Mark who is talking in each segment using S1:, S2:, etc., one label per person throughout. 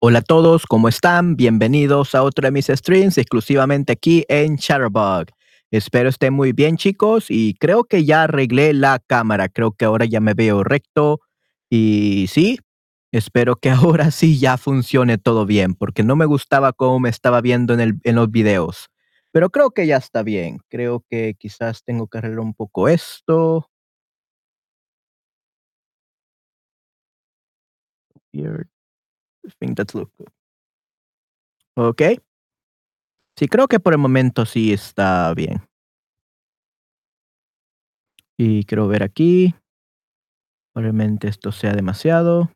S1: Hola a todos, ¿cómo están? Bienvenidos a otro de mis streams exclusivamente aquí en Chatterbug. Espero estén muy bien chicos y creo que ya arreglé la cámara, creo que ahora ya me veo recto y sí, espero que ahora sí ya funcione todo bien porque no me gustaba cómo me estaba viendo en, el, en los videos. Pero creo que ya está bien, creo que quizás tengo que arreglar un poco esto. I think that's look good. Ok. Sí, creo que por el momento sí está bien. Y quiero ver aquí. Probablemente esto sea demasiado.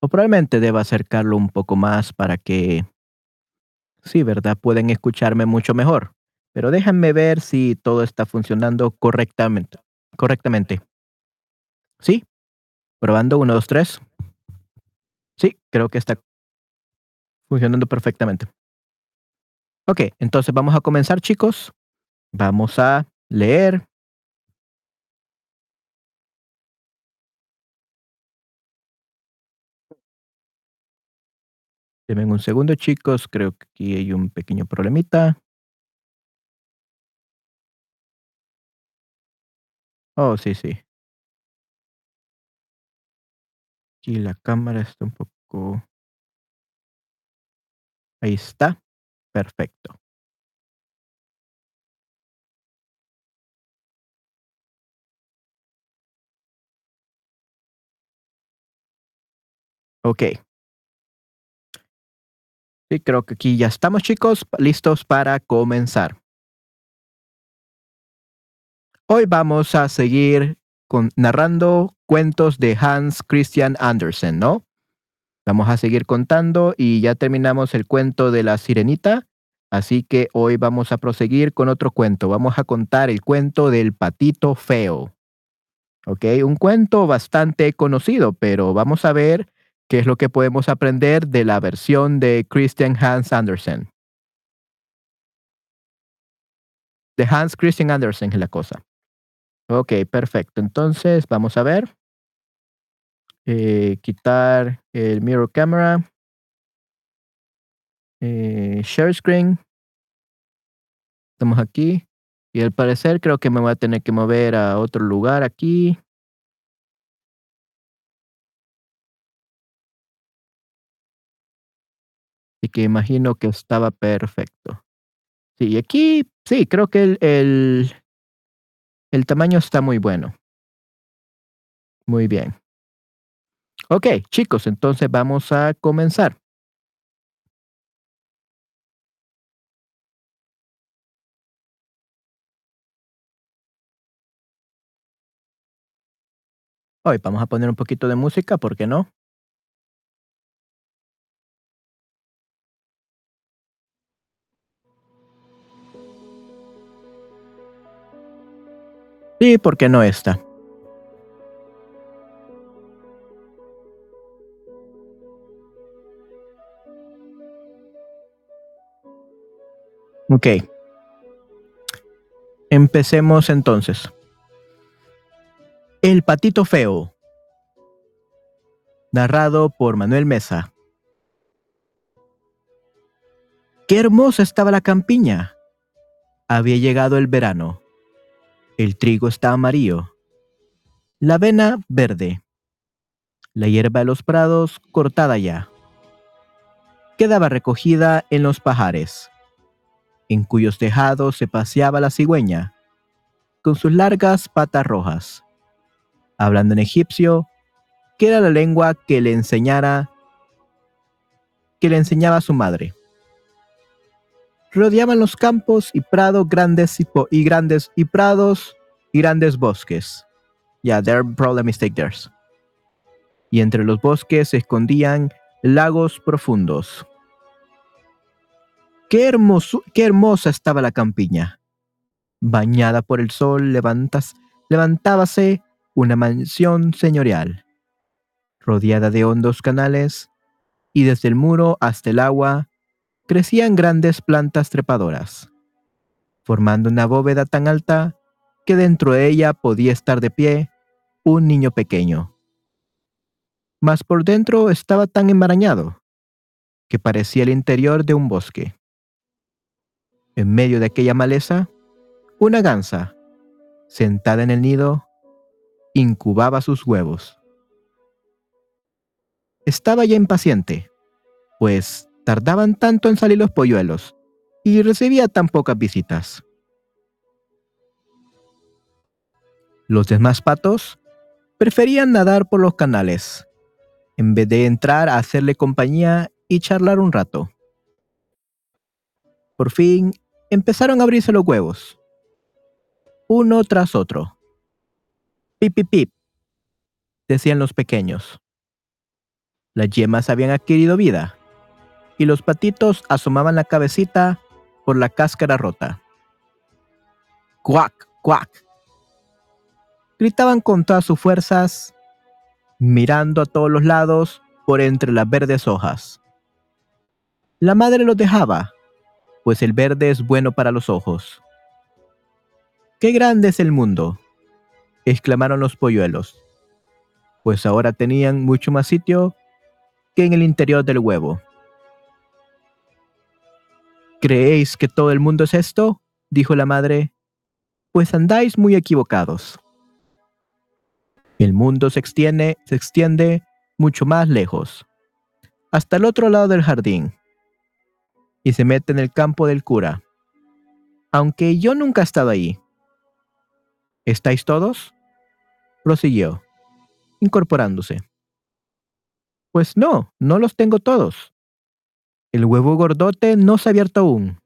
S1: O probablemente deba acercarlo un poco más para que, sí, ¿verdad? Pueden escucharme mucho mejor. Pero déjenme ver si todo está funcionando correctamente. Correctamente. ¿Sí? Probando, uno, dos, tres. Sí, creo que está funcionando perfectamente. Ok, entonces vamos a comenzar, chicos. Vamos a leer. Denme un segundo, chicos. Creo que aquí hay un pequeño problemita. Oh, sí, sí. Aquí la cámara está un poco... Ahí está. Perfecto. Ok. Sí, creo que aquí ya estamos, chicos, listos para comenzar. Hoy vamos a seguir con, narrando cuentos de Hans Christian Andersen, ¿no? Vamos a seguir contando y ya terminamos el cuento de la sirenita, así que hoy vamos a proseguir con otro cuento. Vamos a contar el cuento del patito feo. ¿Ok? Un cuento bastante conocido, pero vamos a ver qué es lo que podemos aprender de la versión de Christian Hans Andersen. De Hans Christian Andersen es la cosa. Ok, perfecto. Entonces, vamos a ver. Eh, quitar el mirror camera. Eh, share screen. Estamos aquí. Y al parecer creo que me voy a tener que mover a otro lugar aquí. Así que imagino que estaba perfecto. Sí, aquí sí, creo que el, el, el tamaño está muy bueno. Muy bien. Ok, chicos, entonces vamos a comenzar. Hoy vamos a poner un poquito de música, ¿por qué no? Sí, ¿por qué no esta? Ok. Empecemos entonces. El patito feo. Narrado por Manuel Mesa. Qué hermosa estaba la campiña. Había llegado el verano. El trigo está amarillo. La avena verde. La hierba de los prados cortada ya. quedaba recogida en los pajares, en cuyos tejados se paseaba la cigüeña, con sus largas patas rojas, hablando en egipcio, que era la lengua que le enseñara que le enseñaba su madre. Rodeaban los campos y prados grandes y, grandes y prados y grandes bosques. Yeah, there. Y entre los bosques se escondían lagos profundos. Qué, hermoso, qué hermosa estaba la campiña. Bañada por el sol, levantábase una mansión señorial, rodeada de hondos canales, y desde el muro hasta el agua crecían grandes plantas trepadoras, formando una bóveda tan alta que dentro de ella podía estar de pie un niño pequeño. Mas por dentro estaba tan enmarañado que parecía el interior de un bosque. En medio de aquella maleza, una gansa, sentada en el nido, incubaba sus huevos. Estaba ya impaciente, pues tardaban tanto en salir los polluelos y recibía tan pocas visitas. Los demás patos preferían nadar por los canales, en vez de entrar a hacerle compañía y charlar un rato. Por fin empezaron a abrirse los huevos, uno tras otro. Pip, pip, pip, decían los pequeños. Las yemas habían adquirido vida, y los patitos asomaban la cabecita por la cáscara rota. ¡Cuac, cuac! Gritaban con todas sus fuerzas, mirando a todos los lados por entre las verdes hojas. La madre los dejaba, pues el verde es bueno para los ojos. ¡Qué grande es el mundo! exclamaron los polluelos, pues ahora tenían mucho más sitio que en el interior del huevo. ¿Creéis que todo el mundo es esto? dijo la madre. Pues andáis muy equivocados. El mundo se extiende, se extiende mucho más lejos, hasta el otro lado del jardín, y se mete en el campo del cura, aunque yo nunca he estado ahí. ¿Estáis todos? prosiguió, incorporándose. Pues no, no los tengo todos. El huevo gordote no se ha abierto aún.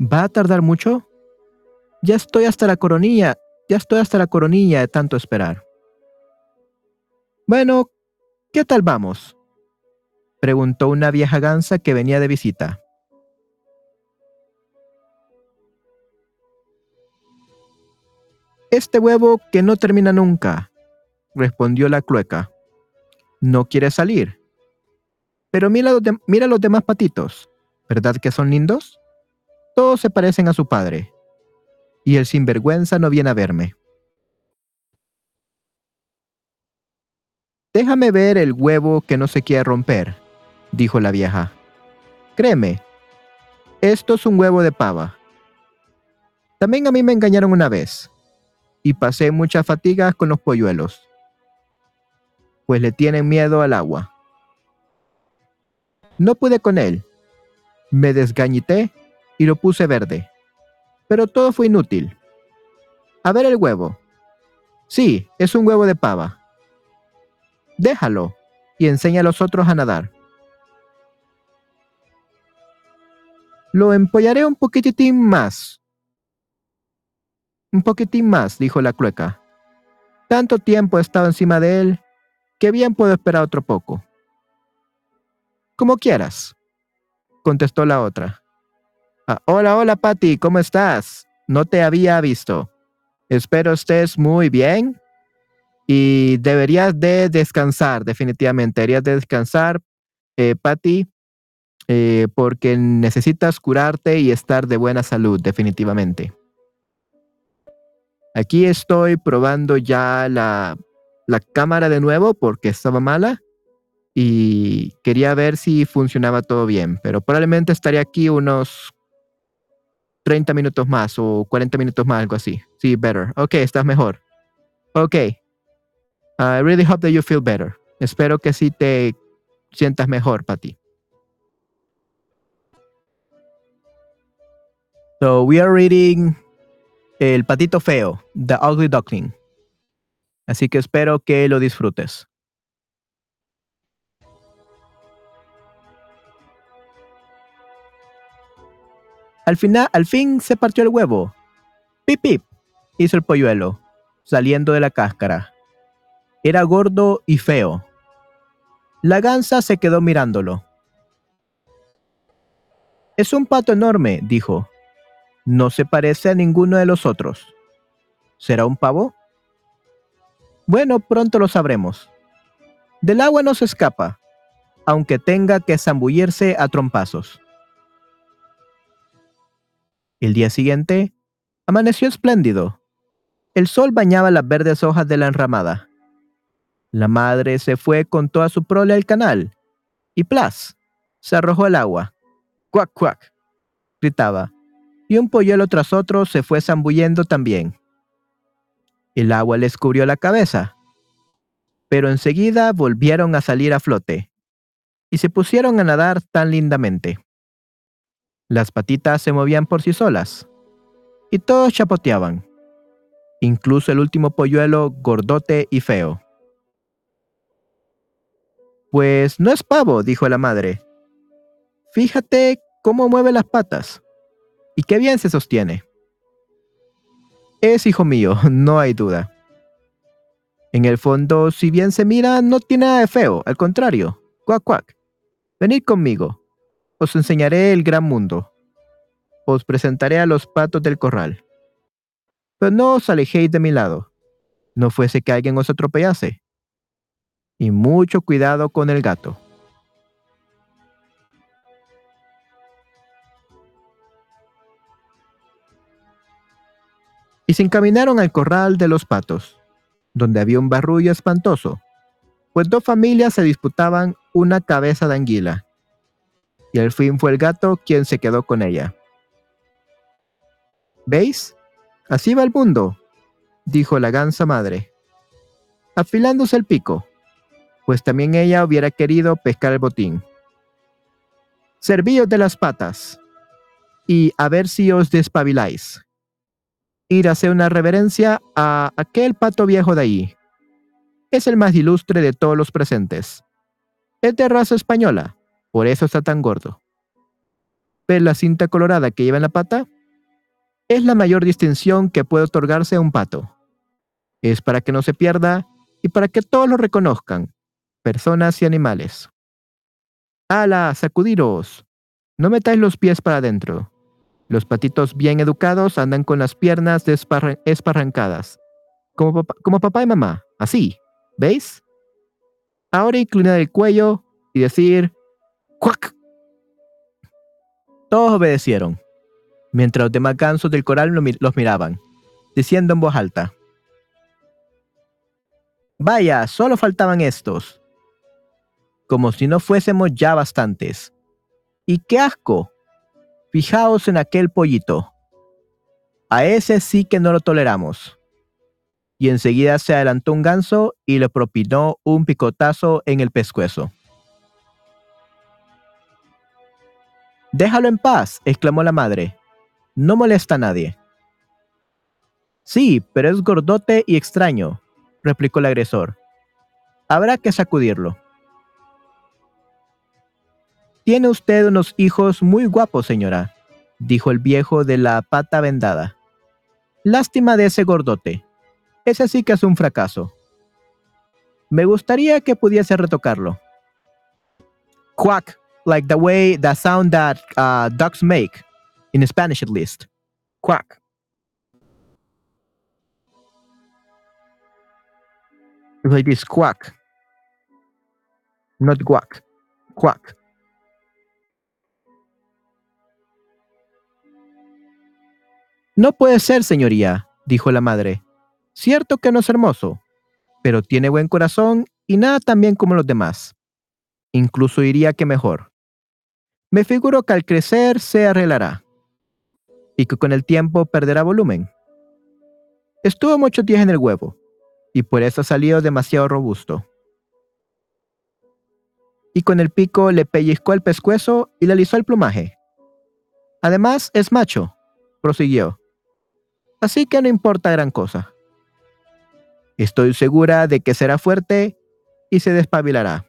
S1: ¿Va a tardar mucho? Ya estoy hasta la coronilla, ya estoy hasta la coronilla de tanto esperar. Bueno, ¿qué tal vamos? Preguntó una vieja gansa que venía de visita. Este huevo que no termina nunca, respondió la clueca. No quiere salir. Pero mira los, mira los demás patitos, ¿verdad que son lindos? Todos se parecen a su padre. Y el sinvergüenza no viene a verme. Déjame ver el huevo que no se quiere romper, dijo la vieja. Créeme, esto es un huevo de pava. También a mí me engañaron una vez y pasé muchas fatigas con los polluelos, pues le tienen miedo al agua. No pude con él. Me desgañité y lo puse verde. Pero todo fue inútil. A ver el huevo. Sí, es un huevo de pava. Déjalo y enseña a los otros a nadar. Lo empollaré un poquitín más, un poquitín más, dijo la clueca. Tanto tiempo he estado encima de él que bien puedo esperar otro poco. Como quieras, contestó la otra. Ah, hola, hola, Patty, ¿cómo estás? No te había visto. Espero estés muy bien y deberías de descansar, definitivamente. Deberías de descansar, eh, Patty, eh, porque necesitas curarte y estar de buena salud, definitivamente. Aquí estoy probando ya la, cámara de nuevo porque estaba mala y quería ver si funcionaba todo bien, pero probablemente estaría aquí unos 30 minutos más o 40 minutos más, algo así. Sí, better. Ok, estás mejor. Ok. I really hope that you feel better. Espero que sí te sientas mejor, Patty. So we are reading El patito feo, The Ugly Duckling. Así que espero que lo disfrutes. Al final, al fin se partió el huevo. Pip pip, hizo el polluelo, saliendo de la cáscara. Era gordo y feo. La gansa se quedó mirándolo. Es un pato enorme, dijo. No se parece a ninguno de los otros. ¿Será un pavo? Bueno, pronto lo sabremos. Del agua no se escapa, aunque tenga que zambullirse a trompazos. El día siguiente, amaneció espléndido. El sol bañaba las verdes hojas de la enramada. La madre se fue con toda su prole al canal y plas, se arrojó al agua. Cuac, cuac, gritaba, y un polluelo tras otro se fue zambullendo también. El agua les cubrió la cabeza, pero enseguida volvieron a salir a flote y se pusieron a nadar tan lindamente. Las patitas se movían por sí solas y todos chapoteaban, incluso el último polluelo gordote y feo. Pues no es pavo, dijo la madre. Fíjate cómo mueve las patas. Y qué bien se sostiene. Es hijo mío, no hay duda. En el fondo, si bien se mira, no tiene nada de feo, al contrario. Cuac, cuac. Venid conmigo. Os enseñaré el gran mundo. Os presentaré a los patos del corral. Pero no os alejéis de mi lado. No fuese que alguien os atropellase y mucho cuidado con el gato. Y se encaminaron al corral de los patos, donde había un barrullo espantoso, pues dos familias se disputaban una cabeza de anguila, y al fin fue el gato quien se quedó con ella. ¿Veis? Así va el mundo, dijo la gansa madre, afilándose el pico pues también ella hubiera querido pescar el botín. Servíos de las patas, y a ver si os despabiláis. Ir a hacer una reverencia a aquel pato viejo de ahí. Es el más ilustre de todos los presentes. Es de raza española, por eso está tan gordo. ¿Ves la cinta colorada que lleva en la pata? Es la mayor distinción que puede otorgarse a un pato. Es para que no se pierda y para que todos lo reconozcan, personas y animales. ¡Hala! ¡Sacudiros! No metáis los pies para adentro. Los patitos bien educados andan con las piernas esparrancadas, como, papá y mamá, así, ¿veis? Ahora inclinar el cuello y decir ¡Cuac! Todos obedecieron, mientras los demás gansos del coral los miraban, diciendo en voz alta. Vaya, solo faltaban estos como si no fuésemos ya bastantes. ¡Y qué asco! Fijaos en aquel pollito. A ese sí que no lo toleramos. Y enseguida se adelantó un ganso y le propinó un picotazo en el pescuezo. Déjalo en paz, exclamó la madre. No molesta a nadie. Sí, pero es gordote y extraño, replicó el agresor. Habrá que sacudirlo. Tiene usted unos hijos muy guapos, señora, dijo el viejo de la pata vendada. Lástima de ese gordote. Ese sí que es un fracaso. Me gustaría que pudiese retocarlo. Quack, like the way the sound that uh, ducks make, in Spanish at least. Quack. Like this quack. Not guac. Quack. No puede ser, señoría, dijo la madre. Cierto que no es hermoso, pero tiene buen corazón y nada tan bien como los demás. Incluso diría que mejor. Me figuro que al crecer se arreglará y que con el tiempo perderá volumen. Estuvo muchos días en el huevo y por eso ha salido demasiado robusto. Y con el pico le pellizcó el pescuezo y le alisó el plumaje. Además, es macho prosiguió. Así que no importa gran cosa. Estoy segura de que será fuerte y se despabilará.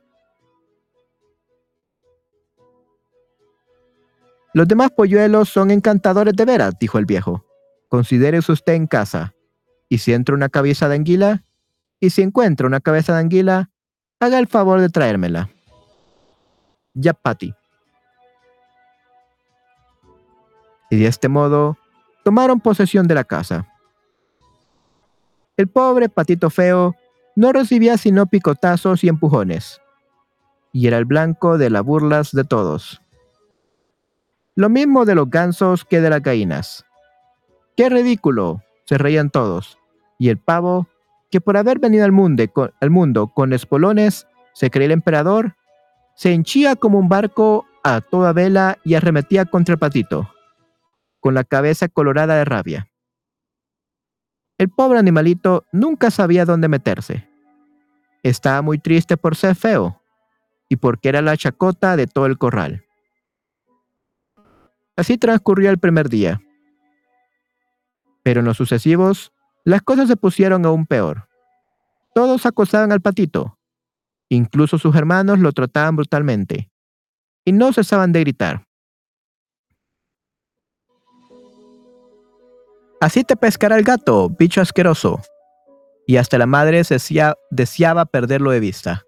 S1: Los demás polluelos son encantadores de veras, dijo el viejo. Considérese usted en casa. Y si entra una cabeza de anguila, y si encuentra una cabeza de anguila, haga el favor de traérmela. Ya, Patty. Y de este modo, tomaron posesión de la casa. El pobre patito feo no recibía sino picotazos y empujones, y era el blanco de las burlas de todos. Lo mismo de los gansos que de las gallinas. ¡Qué ridículo! se reían todos, y el pavo, que por haber venido al mundo, con, espolones, se creía el emperador, se henchía como un barco a toda vela y arremetía contra el patito, con la cabeza colorada de rabia. El pobre animalito nunca sabía dónde meterse. Estaba muy triste por ser feo y porque era la chacota de todo el corral. Así transcurrió el primer día. Pero en los sucesivos, las cosas se pusieron aún peor. Todos acosaban al patito. Incluso sus hermanos lo trataban brutalmente. Y no cesaban de gritar. Así te pescará el gato, bicho asqueroso. Y hasta la madre deseaba perderlo de vista.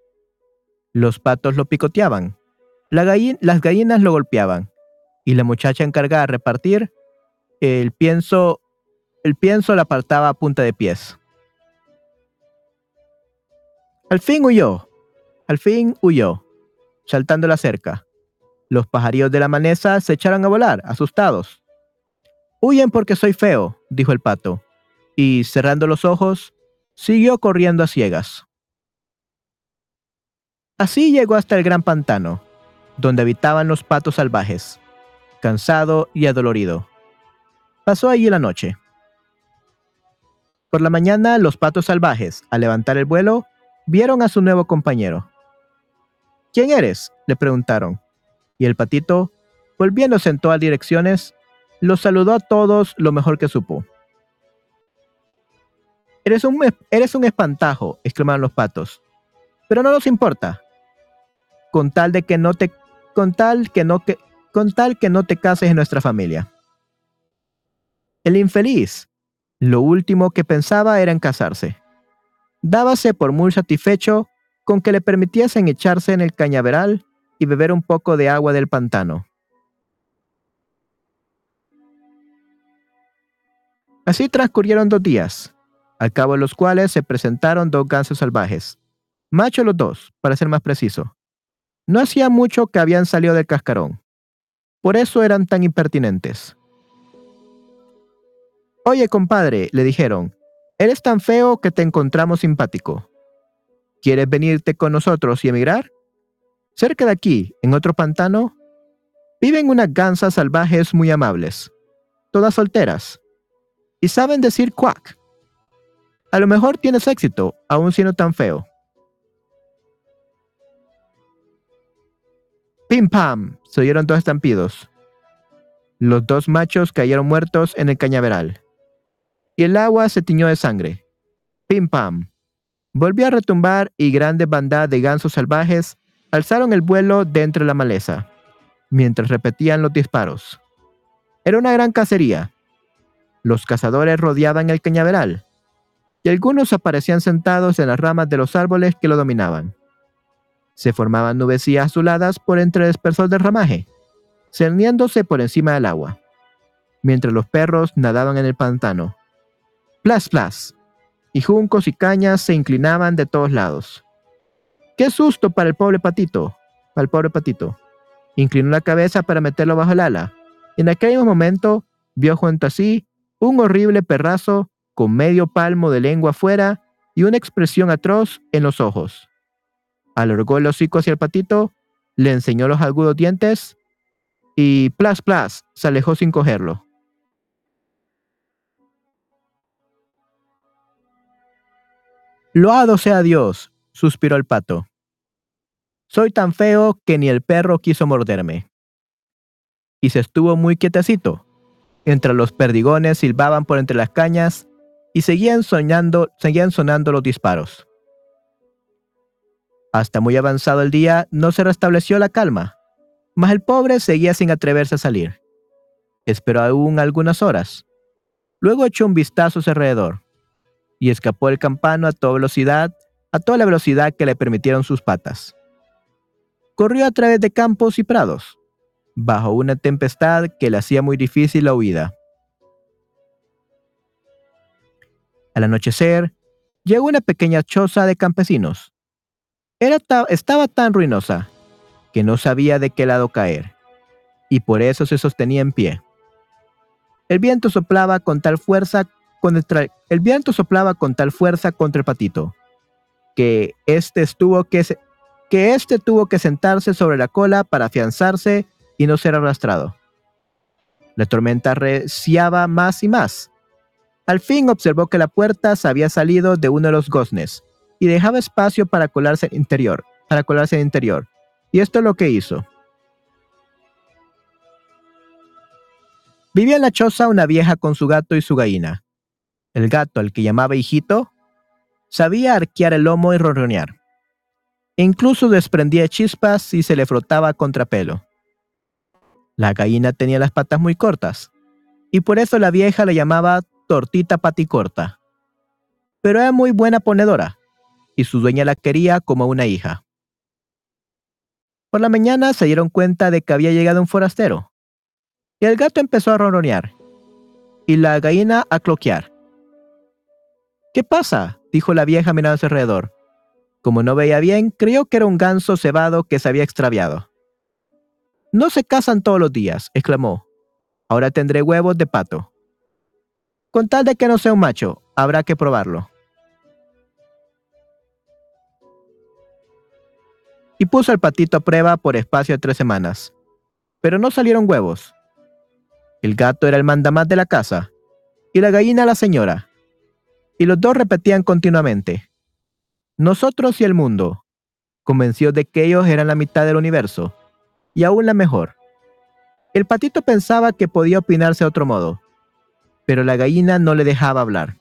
S1: Los patos lo picoteaban. las gallinas lo golpeaban y la muchacha encargada de repartir, el pienso, el pienso la apartaba a punta de pies. Al fin huyó, al fin huyó, saltando la cerca. Los pajarillos de la manesa se echaron a volar, asustados. Huyen porque soy feo, dijo el pato, y cerrando los ojos, siguió corriendo a ciegas. Así llegó hasta el gran pantano, donde habitaban los patos salvajes cansado y adolorido. Pasó allí la noche. Por la mañana, los patos salvajes, al levantar el vuelo, vieron a su nuevo compañero. ¿Quién eres? le preguntaron. Y el patito, volviéndose en todas direcciones, los saludó a todos lo mejor que supo. Eres un, eres un espantajo, exclamaron los patos. Pero no nos importa. Con tal de que no te, con tal que no que, con tal que no te cases en nuestra familia. El infeliz, lo último que pensaba era en casarse. Dábase por muy satisfecho con que le permitiesen echarse en el cañaveral y beber un poco de agua del pantano. Así transcurrieron dos días, al cabo de los cuales se presentaron dos gansos salvajes, machos los dos, para ser más preciso. No hacía mucho que habían salido del cascarón. Por eso eran tan impertinentes. Oye, compadre, le dijeron, eres tan feo que te encontramos simpático. ¿Quieres venirte con nosotros y emigrar? Cerca de aquí, en otro pantano, viven unas gansas salvajes muy amables, todas solteras, y saben decir cuac. A lo mejor tienes éxito, aún siendo tan feo. ¡Pim pam! se oyeron dos estampidos. Los dos machos cayeron muertos en el cañaveral. Y el agua se tiñó de sangre. ¡Pim pam! Volvió a retumbar y grandes bandadas de gansos salvajes alzaron el vuelo de entre la maleza, mientras repetían los disparos. Era una gran cacería. Los cazadores rodeaban el cañaveral, y algunos aparecían sentados en las ramas de los árboles que lo dominaban. Se formaban nubecillas azuladas por entre el espesor del ramaje, cerniéndose por encima del agua, mientras los perros nadaban en el pantano. Plas, plas, y juncos y cañas se inclinaban de todos lados. ¡Qué susto para el pobre patito! Para el pobre patito. Inclinó la cabeza para meterlo bajo el ala. En aquel momento vio junto a sí un horrible perrazo con medio palmo de lengua afuera y una expresión atroz en los ojos alargó el hocico hacia el patito, le enseñó los agudos dientes y plas plas se alejó sin cogerlo. Loado sea Dios, suspiró el pato. Soy tan feo que ni el perro quiso morderme. Y se estuvo muy quietecito, entre los perdigones silbaban por entre las cañas y seguían, sonando los disparos. Hasta muy avanzado el día no se restableció la calma, mas el pobre seguía sin atreverse a salir. Esperó aún algunas horas. Luego echó un vistazo a su alrededor y escapó el campano a toda velocidad, a toda la velocidad que le permitieron sus patas. Corrió a través de campos y prados, bajo una tempestad que le hacía muy difícil la huida. Al anochecer, llegó una pequeña choza de campesinos. Era estaba tan ruinosa que no sabía de qué lado caer, y por eso se sostenía en pie. El viento soplaba con tal fuerza contra, el viento soplaba con tal fuerza contra el patito que este que, que este tuvo que sentarse sobre la cola para afianzarse y no ser arrastrado. La tormenta reciaba más y más. Al fin observó que la puerta se había salido de uno de los goznes y dejaba espacio para colarse en interior, para colarse el interior. Y esto es lo que hizo. Vivía en la choza una vieja con su gato y su gallina. El gato, al que llamaba hijito, sabía arquear el lomo y ronronear. Incluso desprendía chispas y se le frotaba contra pelo. La gallina tenía las patas muy cortas, y por eso la vieja le llamaba tortita paticorta. Pero era muy buena ponedora, y su dueña la quería como una hija. Por la mañana se dieron cuenta de que había llegado un forastero, y el gato empezó a ronronear, y la gallina a cloquear. ¿Qué pasa? dijo la vieja mirando su alrededor. Como no veía bien, creyó que era un ganso cebado que se había extraviado. No se casan todos los días, exclamó. Ahora tendré huevos de pato. Con tal de que no sea un macho, habrá que probarlo. Y puso al patito a prueba por espacio de tres semanas. Pero no salieron huevos. El gato era el mandamás de la casa y la gallina la señora. Y los dos repetían continuamente. Nosotros y el mundo, convencidos de que ellos eran la mitad del universo y aún la mejor. El patito pensaba que podía opinarse de otro modo, pero la gallina no le dejaba hablar.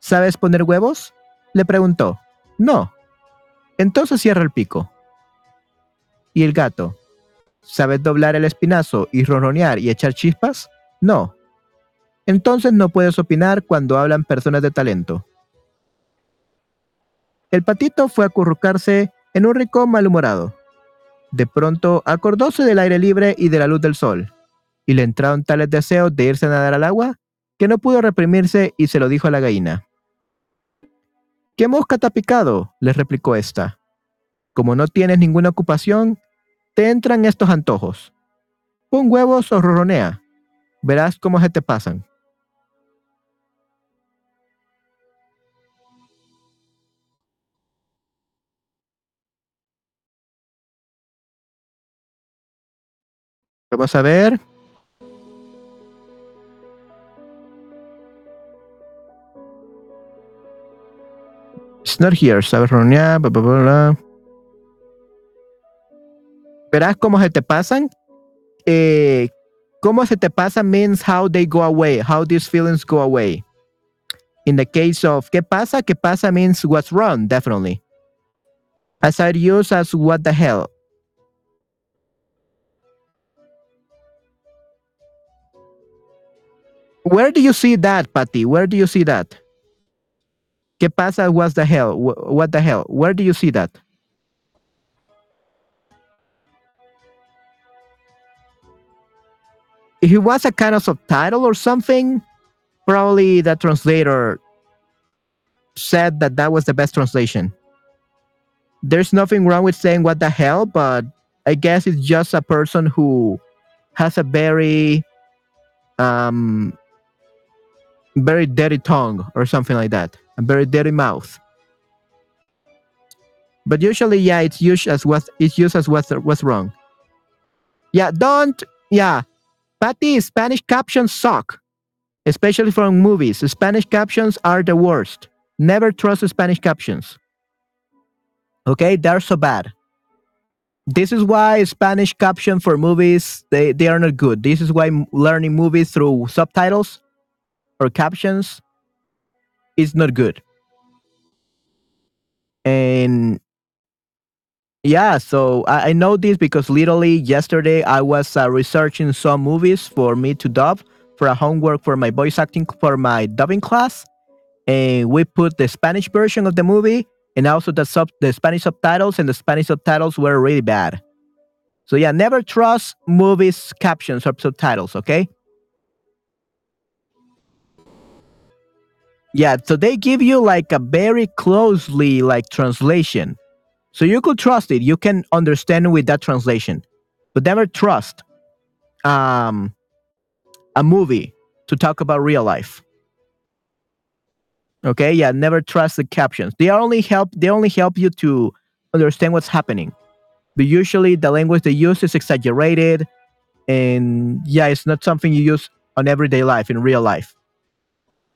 S1: ¿Sabes poner huevos? Le preguntó. No. Entonces cierra el pico. ¿Y el gato? ¿Sabes doblar el espinazo y ronronear y echar chispas? No. Entonces no puedes opinar cuando hablan personas de talento. El patito fue a acurrucarse en un rincón malhumorado. De pronto acordóse del aire libre y de la luz del sol, y le entraron tales deseos de irse a nadar al agua que no pudo reprimirse y se lo dijo a la gallina. ¿Qué mosca te ha picado? le replicó ésta. Como no tienes ninguna ocupación, te entran estos antojos. Pon huevos o roronea. Verás cómo se te pasan. Vamos a ver. It's not here. Sabes bla, bla, Verás cómo se te pasan. Eh, cómo se te pasa means how they go away, how these feelings go away. In the case of ¿qué pasa? ¿Qué pasa means what's wrong, definitely. As I use as what the hell. Where do you see that, Patty? Where do you see that? ¿Qué pasa? What the hell? What the hell? Where do you see that? If it was a kind of subtitle or something, probably the translator said that that was the best translation. There's nothing wrong with saying what the hell, but I guess it's just a person who has a very um very dirty tongue or something like that, a very dirty mouth. But usually, yeah, it's used as what it's used as what's what's wrong. Yeah, don't yeah. Patty, Spanish captions suck, especially from movies. Spanish captions are the worst. Never trust Spanish captions. Okay, they're so bad. this is why Spanish caption for movies they, they are not good. This is why learning movies through subtitles or captions is not good. And yeah, so I, I know this because literally yesterday I was uh, researching some movies for me to dub for a homework for my voice acting for my dubbing class, and we put the Spanish version of the movie and also the sub the Spanish subtitles, and the Spanish subtitles were really bad. So yeah, never trust movies captions or subtitles, okay? Yeah, so they give you like a very closely like translation. So you could trust it. You can understand with that translation. But never trust um a movie to talk about real life. Okay, yeah, never trust the captions. They only help they only help you to understand what's happening. But usually the language they use is exaggerated and yeah, it's not something you use on everyday life in real life.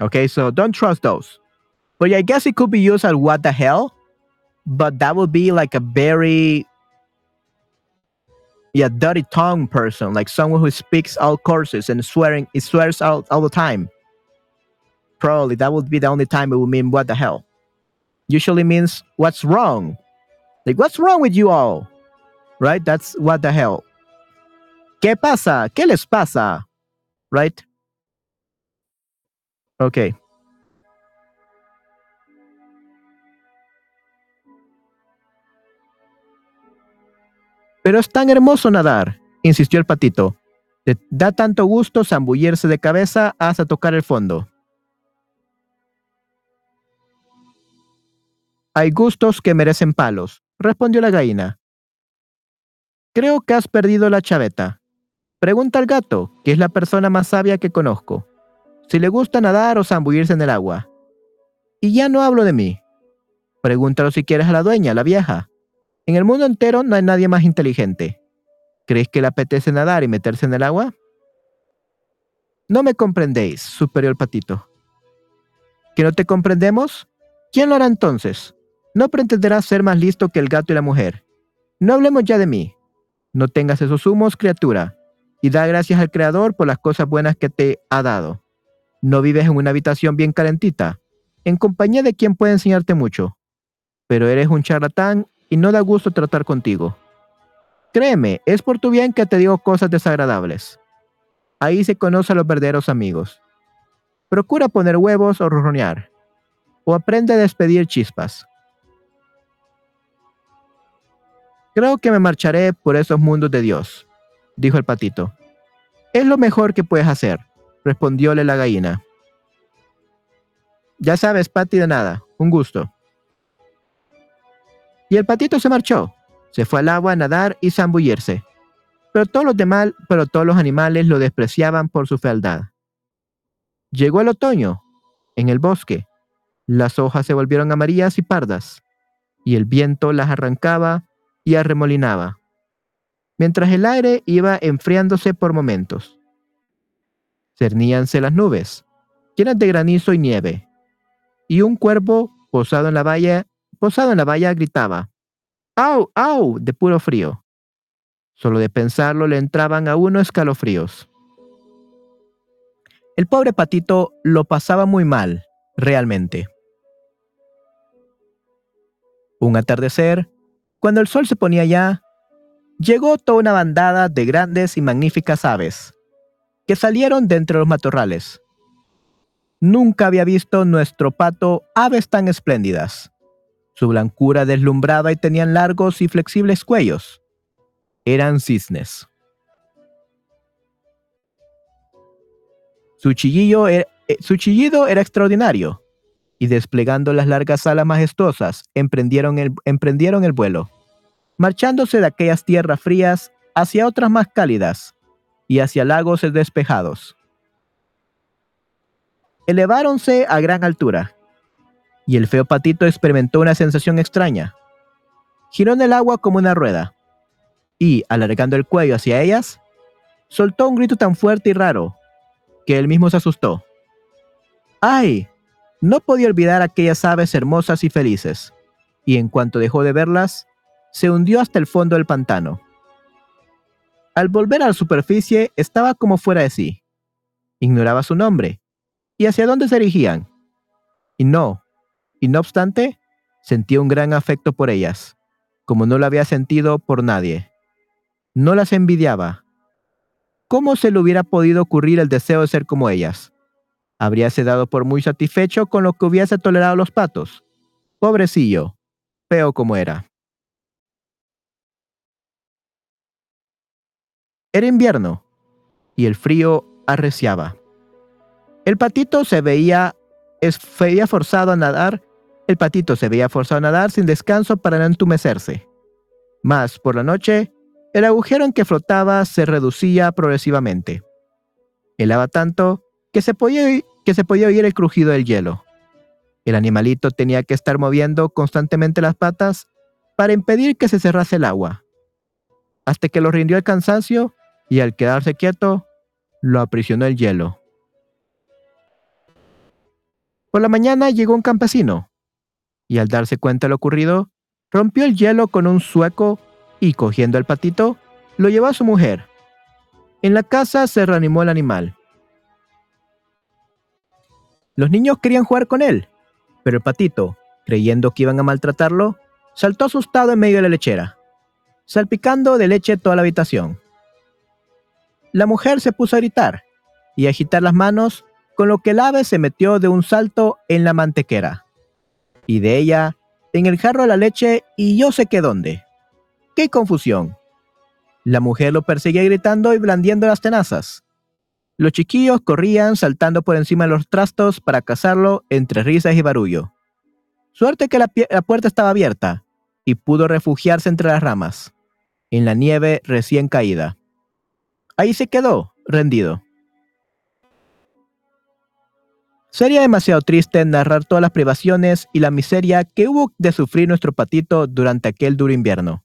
S1: Okay, so don't trust those. But yeah, I guess it could be used as what the hell, but that would be like a very yeah, dirty tongue person, like someone who speaks all courses and swearing it swears all, all the time. Probably that would be the only time it would mean what the hell. Usually means what's wrong. Like what's wrong with you all? Right? That's what the hell. ¿Qué pasa? ¿Qué les pasa? Right? Okay. Pero es tan hermoso nadar, insistió el patito. Te da tanto gusto zambullirse de cabeza hasta tocar el fondo. Hay gustos que merecen palos, respondió la gallina. Creo que has perdido la chaveta. Pregunta al gato, que es la persona más sabia que conozco, si le gusta nadar o zambullirse en el agua. Y ya no hablo de mí. Pregúntalo si quieres a la dueña, la vieja. En el mundo entero no hay nadie más inteligente. ¿Crees que le apetece nadar y meterse en el agua? No me comprendéis, superior patito. ¿Que no te comprendemos? ¿Quién lo hará entonces? No pretenderás ser más listo que el gato y la mujer. No hablemos ya de mí. No tengas esos humos, criatura, y da gracias al Creador por las cosas buenas que te ha dado. No vives en una habitación bien calentita, en compañía de quien puede enseñarte mucho. Pero eres un charlatán y no da gusto tratar contigo. Créeme, es por tu bien que te digo cosas desagradables. Ahí se conocen los verdaderos amigos. Procura poner huevos o ronronear. O aprende a despedir chispas. Creo que me marcharé por esos mundos de Dios, dijo el patito. Es lo mejor que puedes hacer, respondióle la gallina. Ya sabes, Pati, de nada. Un gusto. Y el patito se marchó. Se fue al agua a nadar y zambullirse. Pero todos los demás, pero todos los animales lo despreciaban por su fealdad. Llegó el otoño. En el bosque, las hojas se volvieron amarillas y pardas, y el viento las arrancaba y arremolinaba, mientras el aire iba enfriándose por momentos. Cerníanse las nubes, llenas de granizo y nieve, y un cuervo posado en la valla, posado en la valla gritaba, ¡Au, au! de puro frío. Solo de pensarlo le entraban a uno escalofríos. El pobre patito lo pasaba muy mal, realmente. Un atardecer, cuando el sol se ponía ya, llegó toda una bandada de grandes y magníficas aves, que salieron de entre los matorrales. Nunca había visto nuestro pato aves tan espléndidas. Su blancura deslumbraba y tenían largos y flexibles cuellos. Eran cisnes. Su, chillido era extraordinario, y desplegando las largas alas majestuosas, emprendieron el vuelo, marchándose de aquellas tierras frías hacia otras más cálidas y hacia lagos despejados. Eleváronse a gran altura, y el feo patito experimentó una sensación extraña. Giró en el agua como una rueda, y, alargando el cuello hacia ellas, soltó un grito tan fuerte y raro que él mismo se asustó. ¡Ay! No podía olvidar aquellas aves hermosas y felices, y en cuanto dejó de verlas, se hundió hasta el fondo del pantano. Al volver a la superficie estaba como fuera de sí. Ignoraba su nombre y hacia dónde se dirigían. Y no, y no obstante, sentía un gran afecto por ellas, como no lo había sentido por nadie. No las envidiaba. ¿Cómo se le hubiera podido ocurrir el deseo de ser como ellas? Habríase dado por muy satisfecho con lo que hubiese tolerado los patos. Pobrecillo, feo como era. Era invierno y el frío arreciaba. El patito se veía, forzado a nadar. El patito se veía forzado a nadar sin descanso para no entumecerse. Mas, por la noche, el agujero en que flotaba se reducía progresivamente. Helaba tanto que se podía oír el crujido del hielo. El animalito tenía que estar moviendo constantemente las patas para impedir que se cerrase el agua, hasta que lo rindió el cansancio y al quedarse quieto, lo aprisionó el hielo. Por la mañana llegó un campesino, y al darse cuenta de lo ocurrido, rompió el hielo con un sueco y cogiendo el patito, lo llevó a su mujer. En la casa se reanimó el animal. Los niños querían jugar con él, pero el patito, creyendo que iban a maltratarlo, saltó asustado en medio de la lechera, salpicando de leche toda la habitación. La mujer se puso a gritar y a agitar las manos, con lo que el ave se metió de un salto en la mantequera. Y de ella, en el jarro la leche y yo sé qué dónde. ¡Qué confusión! La mujer lo perseguía gritando y blandiendo las tenazas. Los chiquillos corrían saltando por encima de los trastos para cazarlo entre risas y barullo. Suerte que la, la puerta estaba abierta y pudo refugiarse entre las ramas, en la nieve recién caída. Ahí se quedó, rendido. Sería demasiado triste narrar todas las privaciones y la miseria que hubo de sufrir nuestro patito durante aquel duro invierno.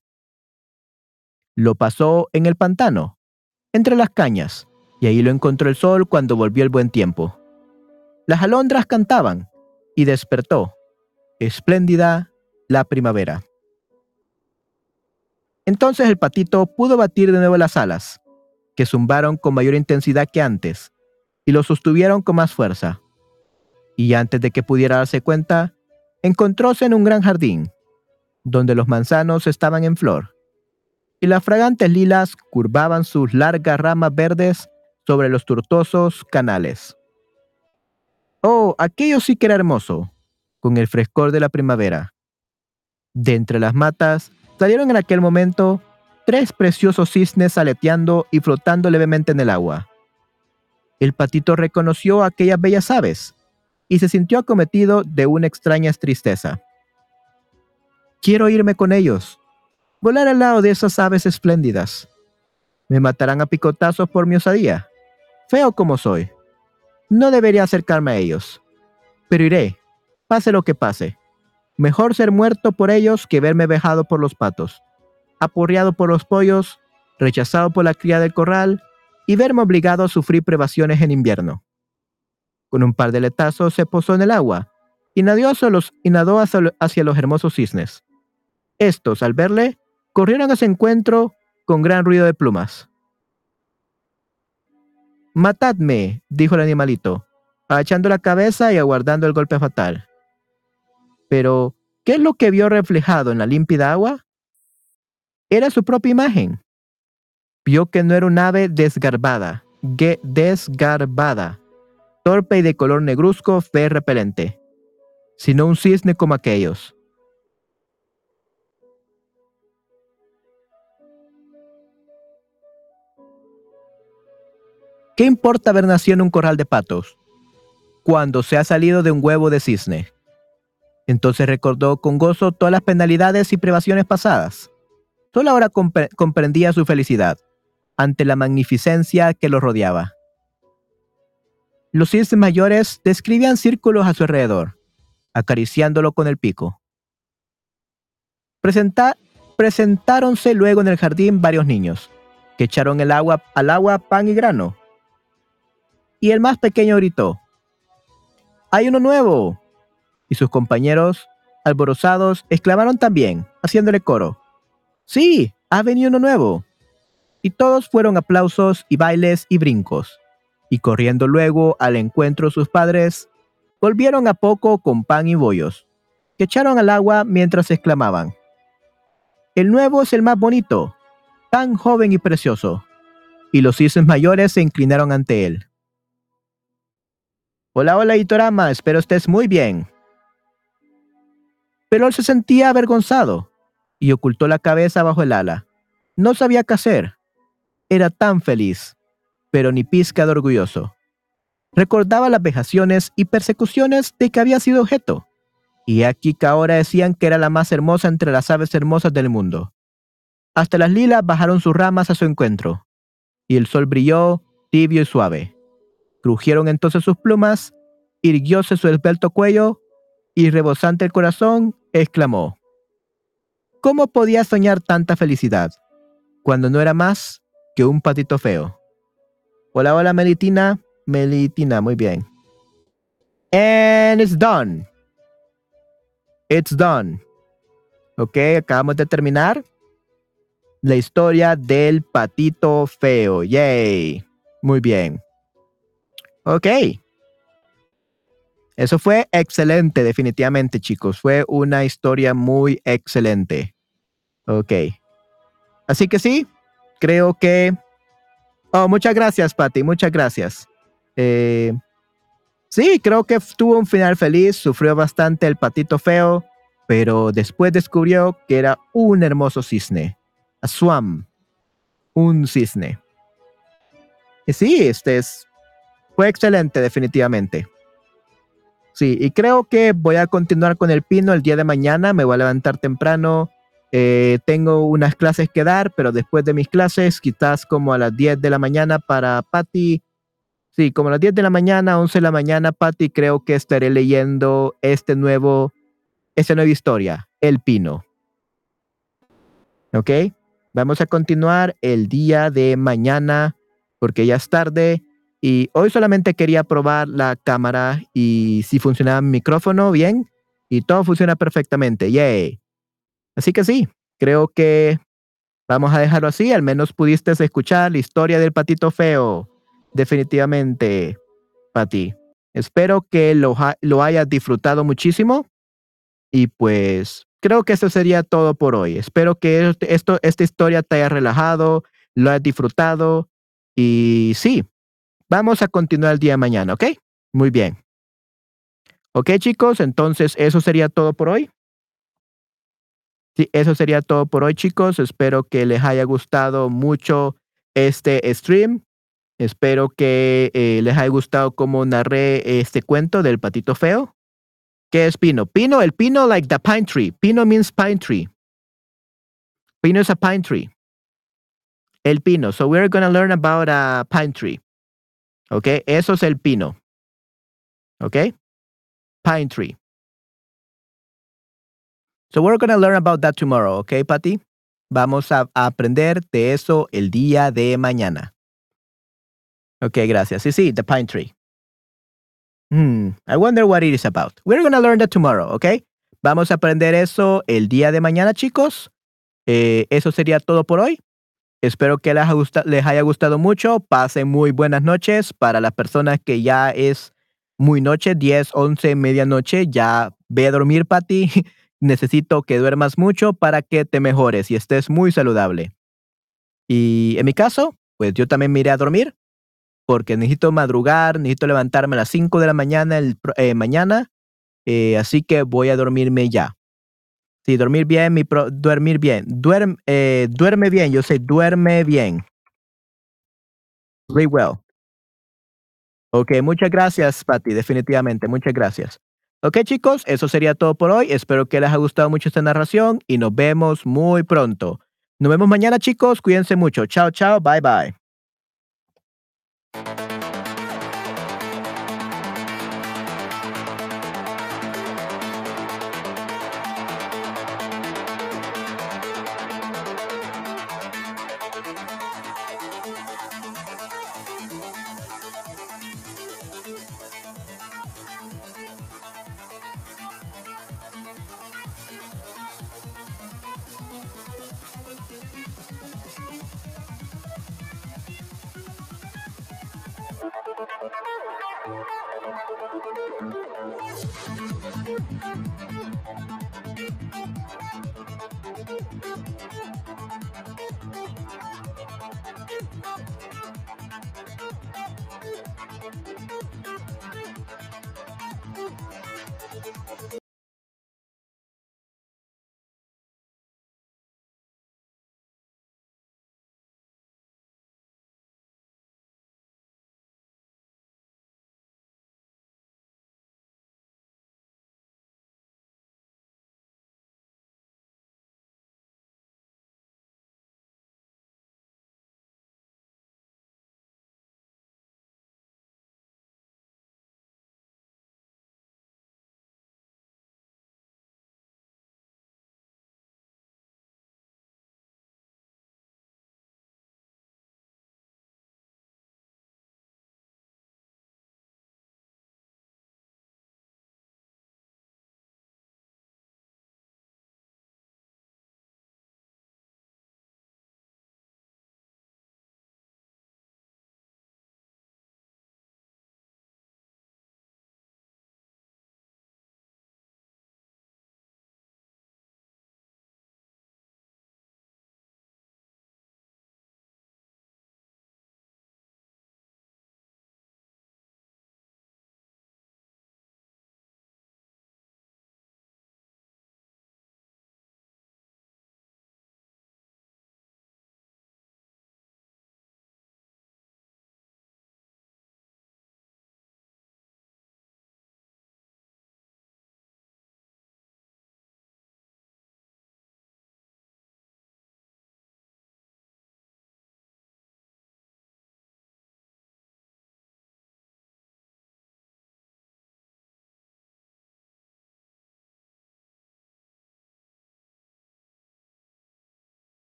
S1: Lo pasó en el pantano, entre las cañas, y ahí lo encontró el sol cuando volvió el buen tiempo. Las alondras cantaban y despertó, espléndida, la primavera. Entonces el patito pudo batir de nuevo las alas que zumbaron con mayor intensidad que antes, y lo sostuvieron con más fuerza. Y antes de que pudiera darse cuenta, encontróse en un gran jardín, donde los manzanos estaban en flor, y las fragantes lilas curvaban sus largas ramas verdes sobre los tortuosos canales. Oh, aquello sí que era hermoso, con el frescor de la primavera. De entre las matas salieron en aquel momento tres preciosos cisnes aleteando y flotando levemente en el agua. El patito reconoció a aquellas bellas aves y se sintió acometido de una extraña tristeza. Quiero irme con ellos, volar al lado de esas aves espléndidas. Me matarán a picotazos por mi osadía. Feo como soy. No debería acercarme a ellos. Pero iré, pase lo que pase. Mejor ser muerto por ellos que verme vejado por los patos apurreado por los pollos, rechazado por la cría del corral y verme obligado a sufrir privaciones en invierno. Con un par de letazos se posó en el agua y nadó hacia los, y nadó hacia los hermosos cisnes. Estos, al verle, corrieron a su encuentro con gran ruido de plumas. Matadme, dijo el animalito, agachando la cabeza y aguardando el golpe fatal. Pero, ¿qué es lo que vio reflejado en la límpida agua? Era su propia imagen. Vio que no era un ave desgarbada, desgarbada, torpe y de color negruzco, fe repelente, sino un cisne como aquellos. ¿Qué importa haber nacido en un corral de patos cuando se ha salido de un huevo de cisne? Entonces recordó con gozo todas las penalidades y privaciones pasadas. Solo ahora comprendía su felicidad ante la magnificencia que lo rodeaba. Los cisnes mayores describían círculos a su alrededor, acariciándolo con el pico. presentáronse luego en el jardín varios niños, que echaron el agua, al agua pan y grano. Y el más pequeño gritó, ¡Hay uno nuevo! Y sus compañeros, alborozados, exclamaron también, haciéndole coro, Sí, ha venido uno nuevo. Y todos fueron aplausos y bailes y brincos. Y corriendo luego al encuentro sus padres, volvieron a poco con pan y bollos, que echaron al agua mientras exclamaban, El nuevo es el más bonito, tan joven y precioso. Y los cisnes mayores se inclinaron ante él. Hola, hola, Itorama, espero estés muy bien. Pero él se sentía avergonzado y ocultó la cabeza bajo el ala. No sabía qué hacer. Era tan feliz, pero ni pizca de orgulloso. Recordaba las vejaciones y persecuciones de que había sido objeto. Y aquí que ahora decían que era la más hermosa entre las aves hermosas del mundo. Hasta las lilas bajaron sus ramas a su encuentro, y el sol brilló tibio y suave. Crujieron entonces sus plumas, irguióse su esbelto cuello, y rebosante el corazón, exclamó, ¿Cómo podía soñar tanta felicidad cuando no era más que un patito feo? Hola, hola, Melitina. Melitina, muy bien. And it's done. It's done. Ok, acabamos de terminar la historia del patito feo. Yay. Muy bien. Ok. Eso fue excelente, definitivamente, chicos. Fue una historia muy excelente. Ok. Así que sí, creo que... Oh, muchas gracias, Patty. Muchas gracias. Eh, sí, creo que tuvo un final feliz. Sufrió bastante el patito feo, pero después descubrió que era un hermoso cisne. A swam. Un cisne. Y sí, este es... Fue excelente, definitivamente. Sí, y creo que voy a continuar con el pino el día de mañana. Me voy a levantar temprano. Eh, tengo unas clases que dar, pero después de mis clases, quizás como a las 10 de la mañana para Patty. Sí, como a las 10 de la mañana, 11 de la mañana, Patty, creo que estaré leyendo este nuevo, esta nueva historia, El Pino. ¿Ok? Vamos a continuar el día de mañana, porque ya es tarde. Y hoy solamente quería probar la cámara y si funcionaba mi micrófono bien. Y todo funciona perfectamente. Yay. Así que sí, creo que vamos a dejarlo así. Al menos pudiste escuchar la historia del patito feo. Definitivamente, Pati. Espero que lo, lo hayas disfrutado muchísimo. Y pues creo que eso sería todo por hoy. Espero que esto, esta historia te haya relajado, lo hayas disfrutado. Y sí, Vamos a continuar el día de mañana, ¿ok? Muy bien. Ok, chicos, entonces eso sería todo por hoy. Sí, eso sería todo por hoy, chicos. Espero que les haya gustado mucho este stream. Espero que eh, les haya gustado cómo narré este cuento del patito feo. ¿Qué es pino? Pino, el pino like the pine tree. Pino means pine tree. Pino is a pine tree. El pino. So we're going to learn about a pine tree. ¿Ok? Eso es el pino. ¿Ok? Pine tree. So we're going to learn about that tomorrow, ¿ok, Patty? Vamos a, aprender de eso el día de mañana. Ok, gracias. Sí, sí, the pine tree. Hmm, I wonder what it is about. We're going to learn that tomorrow, ¿ok? Vamos a aprender eso el día de mañana, chicos. Eh, eso sería todo por hoy. Espero que les, les haya gustado mucho. Pasen muy buenas noches para las personas que ya es muy noche, 10, 11, medianoche. Ya ve a dormir, Pati. Necesito que duermas mucho para que te mejores y estés muy saludable. Y en mi caso, pues yo también me iré a dormir porque necesito madrugar, necesito levantarme a las 5 de la mañana eh, mañana. Eh, así que voy a dormirme ya. Sí, dormir bien, mi dormir bien. Duerme, eh, duerme bien, yo sé, duerme bien. Very well. Ok, muchas gracias, Patty, definitivamente, muchas gracias. Ok, chicos, eso sería todo por hoy. Espero que les haya gustado mucho esta narración y nos vemos muy pronto. Nos vemos mañana, chicos. Cuídense mucho. Chao, chao. Bye, bye. Thank you.